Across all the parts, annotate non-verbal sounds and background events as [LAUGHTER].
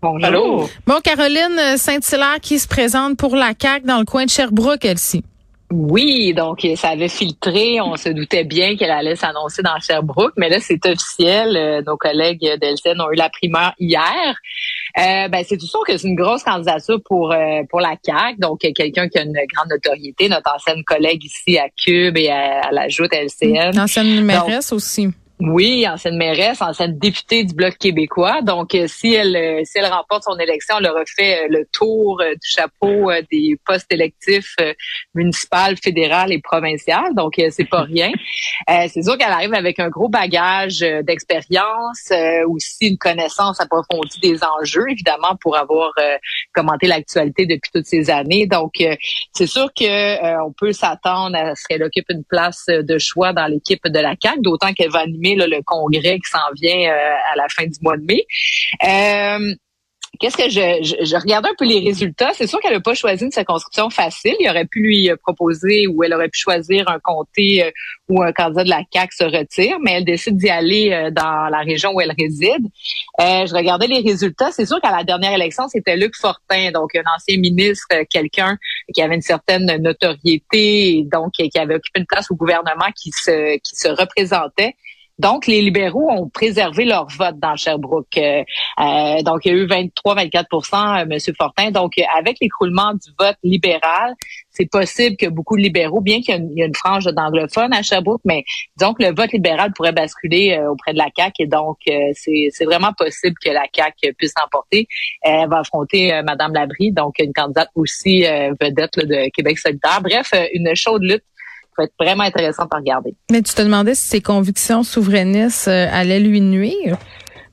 Bonjour. Bon, Caroline Saint-Hilaire qui se présente pour la CAQ dans le coin de Sherbrooke, Elsie. Oui, donc euh, ça avait filtré. On se doutait bien qu'elle allait s'annoncer dans Sherbrooke, mais là, c'est officiel. Euh, nos collègues d'Elsen ont eu la primeur hier. Euh, ben, c'est tout sûr que c'est une grosse candidature pour euh, pour la CAQ. Donc, euh, quelqu'un qui a une grande notoriété, notre ancienne collègue ici à Cube et à, à la Joute LCN. Ancienne mairesse aussi. Oui, ancienne mairesse, ancienne députée du Bloc québécois. Donc, euh, si elle euh, si elle remporte son élection, elle aura fait euh, le tour du chapeau des postes électifs municipal, fédéral et provincial. Donc, c'est pas rien. C'est sûr qu'elle arrive avec un gros bagage d'expérience, aussi une connaissance approfondie des enjeux, évidemment, pour avoir commenté l'actualité depuis toutes ces années. Donc, euh, c'est sûr que euh, on peut s'attendre à ce qu'elle occupe une place de choix dans l'équipe de la CAQ, d'autant qu'elle va animer là, le congrès qui s'en vient euh, à la fin du mois de mai. Euh, Qu'est-ce que je, je, regardais un peu les résultats. C'est sûr qu'elle n'a pas choisi une circonscription facile. Il aurait pu lui euh, proposer ou elle aurait pu choisir un comté euh, où un candidat de la CAQ se retire, mais elle décide d'y aller euh, dans la région où elle réside. Euh, je regardais les résultats. C'est sûr qu'à la dernière élection, c'était Luc Fortin, donc un ancien ministre, quelqu'un qui avait une certaine notoriété, et donc qui avait occupé une place au gouvernement qui se représentait. Donc, les libéraux ont préservé leur vote dans Sherbrooke. Euh, euh, donc, il y a eu 23-24% M. Fortin. Donc, euh, avec l'écroulement du vote libéral, c'est possible que beaucoup de libéraux, bien qu'il y a une, frange d'anglophones à Sherbrooke, mais que le vote libéral pourrait basculer euh, auprès de la CAQ. Et donc, euh, c'est vraiment possible que la CAQ puisse l'emporter. Elle va affronter euh, Mme Labrie, donc une candidate aussi euh, vedette de Québec solidaire. Bref, euh, une chaude lutte va être vraiment intéressante à regarder. Mais tu te demandais si ses convictions souverainistes euh, allaient lui nuire?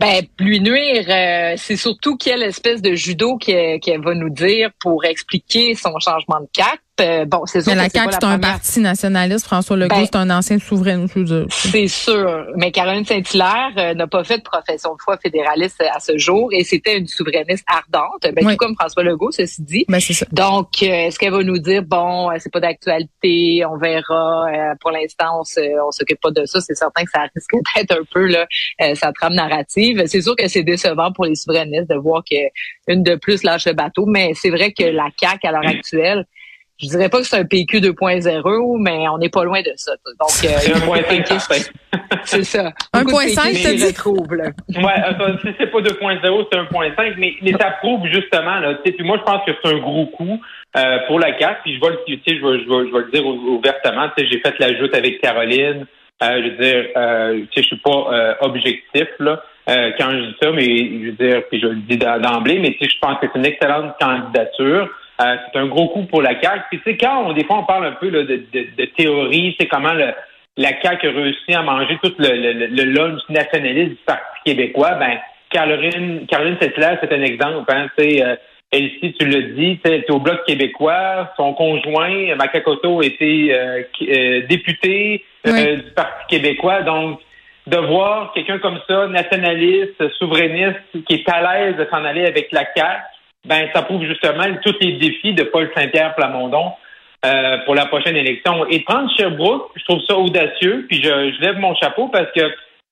Ben, lui nuire, euh, c'est surtout quelle espèce de judo qu'elle qu'elle va nous dire pour expliquer son changement de cap. Euh, bon, c'est Mais la CAQ, c'est un parti nationaliste. François Legault, Ben, c'est un ancien souverain, je veux dire. C'est sûr. Mais Caroline Saint-Hilaire euh, n'a pas fait de profession de foi fédéraliste à ce jour et c'était une souverainiste ardente, ben, Oui. tout comme François Legault, ceci dit. Ben, c'est ça. Donc, euh, est-ce qu'elle va nous dire, bon, euh, c'est pas d'actualité, on verra, euh, pour l'instant, on se, on s'occupe pas de ça, c'est certain que ça risque [LAUGHS] d'être un peu, là, euh, sa trame narrative. C'est sûr que c'est décevant pour les souverainistes de voir que une de plus lâche le bateau, mais c'est vrai que la CAQ, à l'heure actuelle, je dirais pas que c'est un PQ 2.0, mais on n'est pas loin de ça. Donc, euh, c'est un point beaucoup de cinq certain. péquistes- [LAUGHS] c'est ça. Un Beaucoup de point cinq, péquistes t'as s'y dit? retrouvent, là. Ouais, attends, si c'est pas 2.0, c'est 1.5, mais, mais ça prouve justement, là, puis moi je pense que c'est un gros coup euh, pour la CAQ, puis je vais le, tu sais, je vais, je vais, je vais le dire ou- ouvertement, tu sais, j'ai fait l'ajout avec Caroline, euh, je veux dire, euh, tu sais, je suis pas euh, objectif là euh, quand je dis ça, mais je veux dire, puis je le dis d'em- d'emblée, mais je pense que c'est une excellente candidature. Euh, c'est un gros coup pour la CAQ. Puis tu sais, quand on, des fois on parle un peu là, de, de, de théorie, c'est comment le, la CAQ a réussi à manger tout le, le, lunch nationaliste du Parti québécois, ben Caroline, Caroline Settler, c'est un exemple. Hein, euh, Elsie, tu le dis, elle était au Bloc québécois. Son conjoint, Makakoto, était euh, euh, député Oui. du Parti québécois. Donc, de voir quelqu'un comme ça, nationaliste, souverainiste, qui est à l'aise de s'en aller avec la CAQ, ben ça prouve justement tous les défis de Paul Saint-Pierre Plamondon euh, pour la prochaine élection. Et prendre Sherbrooke, je trouve ça audacieux, puis je, je lève mon chapeau parce que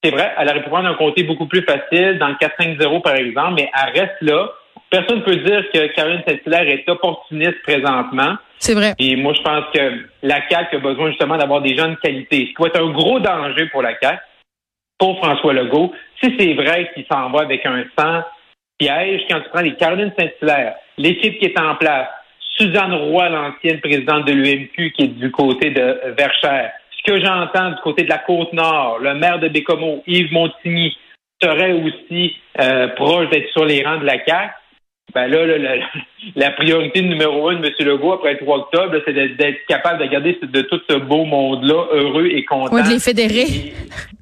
c'est vrai, elle aurait pu prendre un comté beaucoup plus facile, dans le 4-5-0 par exemple, mais elle reste là. Personne ne peut dire que Caroline Saint-Hilaire est opportuniste présentement. C'est vrai. Et moi, je pense que la CAQ a besoin justement d'avoir des gens de qualité. Ce qui va être un gros danger pour la CAQ, pour François Legault, si c'est vrai qu'il s'en va avec un sang piège, quand tu prends les Caroline Saint-Hilaire, l'équipe qui est en place, Suzanne Roy, l'ancienne présidente de l'UMQ, qui est du côté de Verchères, ce que j'entends du côté de la Côte-Nord, le maire de Bécomo, Yves Montigny, serait aussi euh, proche d'être sur les rangs de la CAQ, ben là, là, la, [LAUGHS] la priorité numéro un de M. Legault après le 3 octobre, c'est d'être capable de garder de tout ce beau monde-là heureux et content. Ouais, de les fédérer.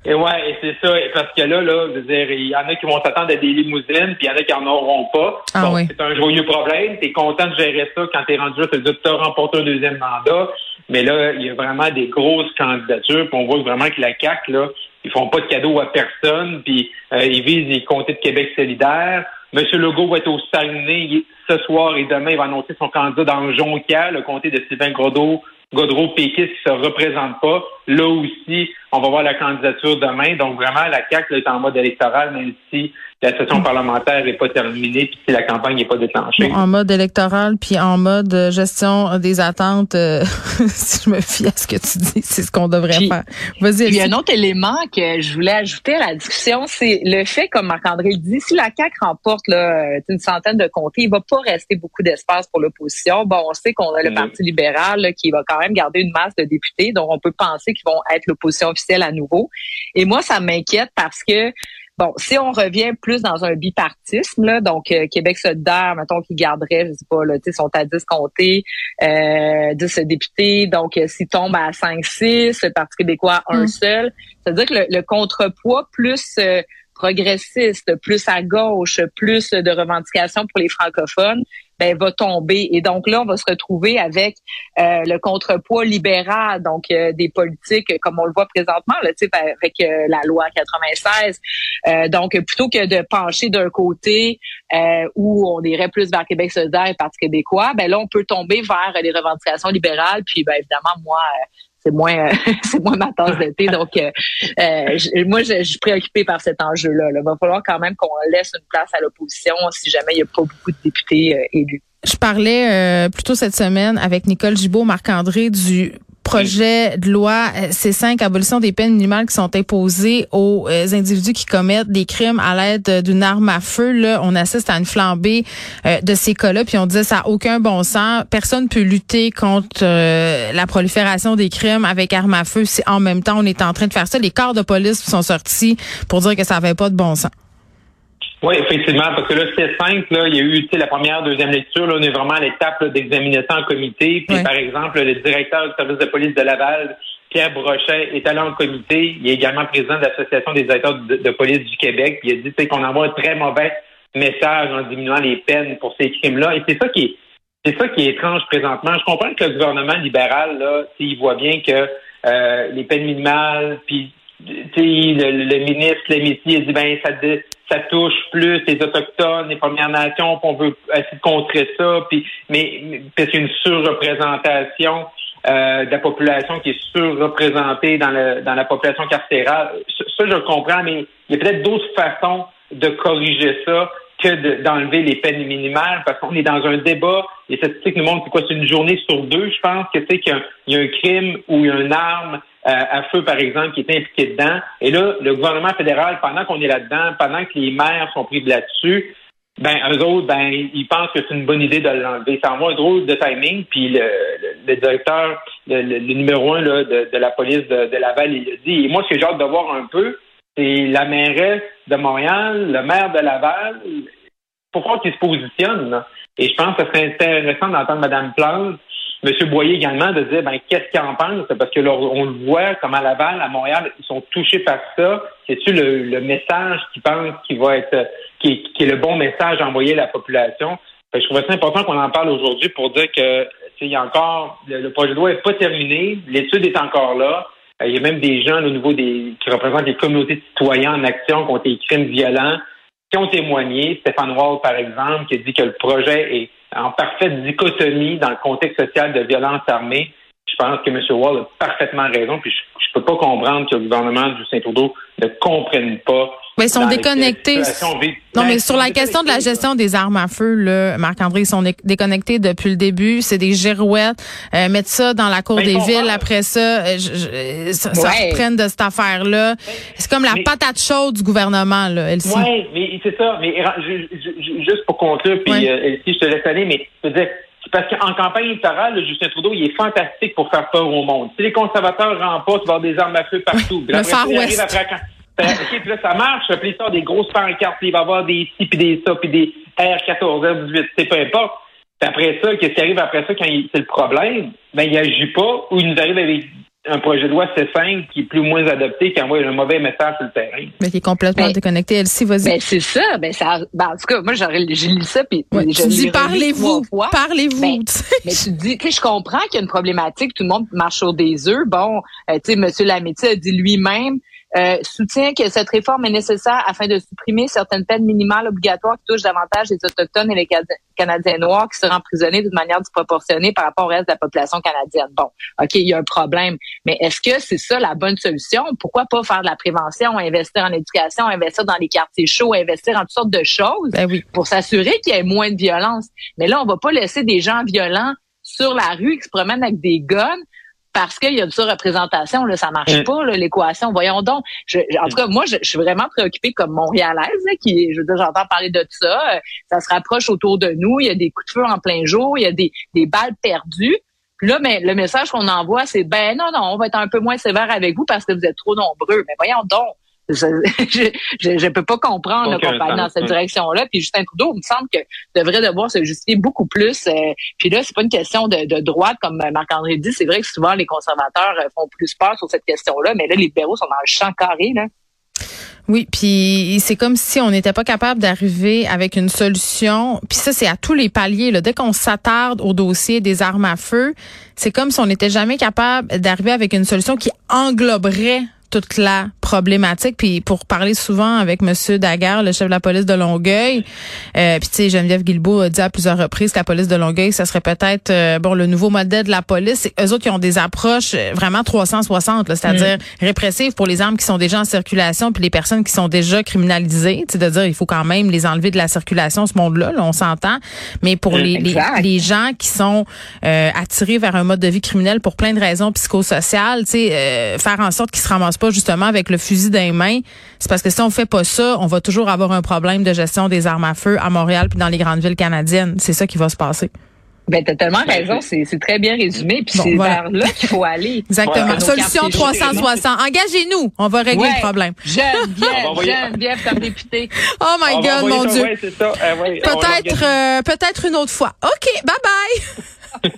Et, et ouais, et c'est ça. Parce que là, là, je veux dire, il y en a qui vont s'attendre à des limousines, puis il y en a qui en auront pas. Ah oui. C'est un joyeux problème. T'es content de gérer ça quand t'es rendu là, que t'as remporté un deuxième mandat. Mais là, il y a vraiment des grosses candidatures. Puis on voit vraiment que la CAQ, là, ils font pas de cadeaux à personne, puis euh, ils visent les comtés de Québec solidaire. Monsieur Legault va être au Saguenay ce soir et demain, il va annoncer son candidat dans le le comté de Sylvain Godreau, Godreau Pékis qui se représente pas. Là aussi, on va voir la candidature demain. Donc vraiment, la CAQ là, est en mode électoral, même si la session parlementaire n'est pas terminée, puis si la campagne n'est pas déclenchée. Bon, en mode électoral, puis en mode euh, gestion des attentes, euh, [LAUGHS] si je me fie à ce que tu dis, c'est ce qu'on devrait Puis- faire. Vas-y, Il y a un autre élément que je voulais ajouter à la discussion, c'est le fait, comme Marc-André le dit, si la CAQ remporte là, euh, une centaine de comtés, il va pas rester beaucoup d'espace pour l'opposition. Bon, on sait qu'on a le Mm. Parti libéral là, qui va quand même garder une masse de députés, donc on peut penser qu'ils vont être l'opposition officielle à nouveau. Et moi, ça m'inquiète parce que Bon, si on revient plus dans un bipartisme, là, donc euh, Québec solidaire, mettons qu'ils garderaient, je sais pas, là, tu sais, sont à 10 comtés, euh, 10 députés, donc euh, s'ils tombent à 5-6, le Parti québécois un Mm. seul, c'est-à-dire que le, le contrepoids plus euh, progressiste, plus à gauche, plus de revendications pour les francophones, ben va tomber. Et donc là, on va se retrouver avec euh, le contrepoids libéral, donc euh, des politiques comme on le voit présentement, là, ben, avec euh, la loi 96. Euh, donc, plutôt que de pencher d'un côté euh, où on irait plus vers Québec solidaire et Parti québécois, ben là, on peut tomber vers les revendications libérales. Puis, ben évidemment, moi, euh, c'est moins, euh, [LAUGHS] c'est moins ma tasse de thé. Donc, euh, euh, moi, je, suis préoccupée par cet enjeu-là. Il va falloir quand même qu'on laisse une place à l'opposition si jamais il n'y a pas beaucoup de députés élus. Je parlais euh, plus tôt cette semaine avec Nicole Gibault, Marc-André du projet de loi euh, C5, abolition des peines minimales qui sont imposées aux euh, individus qui commettent des crimes à l'aide d'une arme à feu. Là, on assiste à une flambée euh, de ces cas-là, puis on disait ça n'a aucun bon sens. Personne peut lutter contre la prolifération des crimes avec arme à feu si en même temps on est en train de faire ça. Les corps de police sont sortis pour dire que ça n'avait pas de bon sens. Oui, effectivement, parce que là, c'est simple, là, il y a eu tu sais, la première, deuxième lecture, là, on est vraiment à l'étape d'examiner ça en comité. Puis, par exemple, le directeur du service de police de Laval, Pierre Brochet, est allé en comité. Il est également président de l'Association des directeurs de, de police du Québec. Puis il a dit tu sais, qu'on envoie un très mauvais message en diminuant les peines pour ces crimes-là. Et c'est ça qui est c'est ça qui est étrange présentement. Je comprends que le gouvernement libéral, là, s'il voit bien que euh, les peines minimales, puis tu sais, le, le ministre Lemaitre a dit ben ça, ça touche plus les autochtones, les Premières Nations, puis on veut essayer de contrer ça, puis mais, parce une surreprésentation euh, de la population qui est surreprésentée dans dans la population carcérale. Ça, je comprends, mais il y a peut-être d'autres façons de corriger ça que de- d'enlever les peines minimales parce qu'on est dans un débat. Les statistiques nous montrent c'est quoi, c'est une journée sur deux, je pense, que sais qu'il y a un- a crime ou a une arme euh, à feu, par exemple, qui est impliquée dedans. Et là, le gouvernement fédéral, pendant qu'on est là-dedans, pendant que les maires sont pris là-dessus, ben, eux autres, ben, ils pensent que c'est une bonne idée de l'enlever. Ça envoie un drôle de timing. Puis le, le, le directeur, le, le- numéro un là, de, de la police de, de Laval, il l'a dit. Et moi, ce que j'ai hâte de voir un peu, c'est la mairesse de Montréal, le maire de Laval, pourquoi qu'ils se positionnent. Et je pense que ce serait intéressant d'entendre Mme Plante, M. Boyer également, de dire ben, qu'est-ce qu'ils en pensent, parce que on le voit comme à Laval, à Montréal, ils sont touchés par ça. C'est-tu le, message qu'ils pensent qui va être qui est, le bon message à envoyer à la population? Je trouve ça important qu'on en parle aujourd'hui pour dire que il y a encore le, le projet de loi n'est pas terminé, l'étude est encore là. Euh, Il y a même des gens au niveau des qui représentent les communautés de citoyens en action contre les crimes violents qui ont témoigné. Stéphane Wall, par exemple, qui a dit que le projet est en parfaite dichotomie dans le contexte social de violence armée. Je pense que M. Wall a parfaitement raison, puis je ne peux pas comprendre que le gouvernement du Saint-Trudeau ne comprenne pas. Mais ils sont dans déconnectés. Non, Ben, mais sur la question de la gestion des armes à feu, là, Marc-André, ils sont dé- déconnectés depuis le début. C'est des girouettes. Euh, mettre ça dans la cour Ben, des villes. Après ça, euh, je- je- ça, ça Ouais. reprenne de cette affaire-là. C'est comme la mais- patate chaude du gouvernement, là, Elsie. Oui, mais c'est ça. Mais ju- ju- ju- juste pour conclure, puis Ouais. euh, Elsie, je te laisse aller, mais je veux dire, c'est parce qu'en campagne électorale, le Justin Trudeau, il est fantastique pour faire peur au monde. Si les conservateurs remportent, il va y avoir des armes à feu partout. Le après, Far ça, West. Ben, OK, puis là, ça marche. Puis il sort des grosses pancartes, puis il va y avoir des ci, puis des ça, puis des R14, R18, c'est peu importe. Puis après ça, qu'est-ce qui arrive après ça quand c'est le problème? Ben, il agit pas, ou il nous arrive avec un projet de loi C5 qui est plus ou moins adopté, qui envoie un mauvais message sur le terrain. Mais qui est complètement Ben, déconnecté. Elsie, vas-y. Ben c'est ça, ben ça ben, en tout cas, moi j'aurais j'ai lu ça puis Ouais, je tu dis parlez-vous, parlez-vous. Ben. Mais tu dis, tu sais, je comprends qu'il y a une problématique, tout le monde marche sur des œufs. Bon, euh, tu sais, Monsieur Lametti a dit lui-même, euh, soutient que cette réforme est nécessaire afin de supprimer certaines peines minimales obligatoires qui touchent davantage les Autochtones et les Canadiens noirs qui seraient emprisonnés d'une manière disproportionnée par rapport au reste de la population canadienne. Bon, OK, il y a un problème. Mais est-ce que c'est ça la bonne solution? Pourquoi pas faire de la prévention, investir en éducation, investir dans les quartiers chauds, investir en toutes sortes de choses? Ben oui. pour s'assurer qu'il y ait moins de violence? Mais là, on va pas laisser des gens violents sur la rue qui se promènent avec des guns parce qu'il y a de surreprésentation. Là, ça marche Mm. pas, l'équation. Voyons donc. Je, en tout cas, moi, je, je suis vraiment préoccupée comme Montréalaise, là, qui, je veux dire, j'entends parler de ça. Euh, Ça se rapproche autour de nous. Il y a des coups de feu en plein jour. Il y a des, des balles perdues. Puis là, mais le message qu'on envoie, c'est ben non, non, on va être un peu moins sévère avec vous parce que vous êtes trop nombreux. Mais voyons donc. Je, je, je, je peux pas comprendre qu'on va aller dans cette direction-là. Puis Justin Trudeau, il me semble que devrait devoir se justifier beaucoup plus. euh, puis là, c'est pas une question de, de droite, comme Marc-André dit. C'est vrai que souvent, les conservateurs euh, font plus peur sur cette question-là. Mais là, les libéraux sont dans le champ carré. Là. Oui, puis c'est comme si on n'était pas capable d'arriver avec une solution. Puis ça, c'est à tous les paliers. Là. Dès qu'on s'attarde au dossier des armes à feu, c'est comme si on n'était jamais capable d'arriver avec une solution qui engloberait toute la problématique. Puis pour parler souvent avec Monsieur Daguerre, le chef de la police de Longueuil, euh, puis tu sais, Geneviève Guilbeault a dit à plusieurs reprises que la police de Longueuil, ça serait peut-être euh, bon le nouveau modèle de la police. C'est eux autres qui ont des approches euh, vraiment 360, là, c'est-à-dire répressives pour les armes qui sont déjà en circulation, puis les personnes qui sont déjà criminalisées. Tu sais, de dire il faut quand même les enlever de la circulation, ce monde-là, là, on s'entend. Mais pour les, les, Exact. les gens qui sont euh, attirés vers un mode de vie criminel pour plein de raisons psychosociales, tu sais, euh, faire en sorte qu'ils se ramassent pas justement avec le fusil dans les mains, c'est parce que si on fait pas ça, on va toujours avoir un problème de gestion des armes à feu à Montréal puis dans les grandes villes canadiennes. C'est ça qui va se passer. Ben, t'as tellement raison. C'est très bien résumé. Puis Bon, c'est voilà. vers là qu'il faut aller. [LAUGHS] Exactement. Solution nos quartiers 360. Engagez-nous. On va régler Ouais. le problème. [LAUGHS] Va Geneviève, envoyer- Geneviève comme députée. [LAUGHS] Oh my On God, mon ça, Dieu. ouais, ouais, on Peut-être, euh, peut-être une autre fois. OK, bye bye.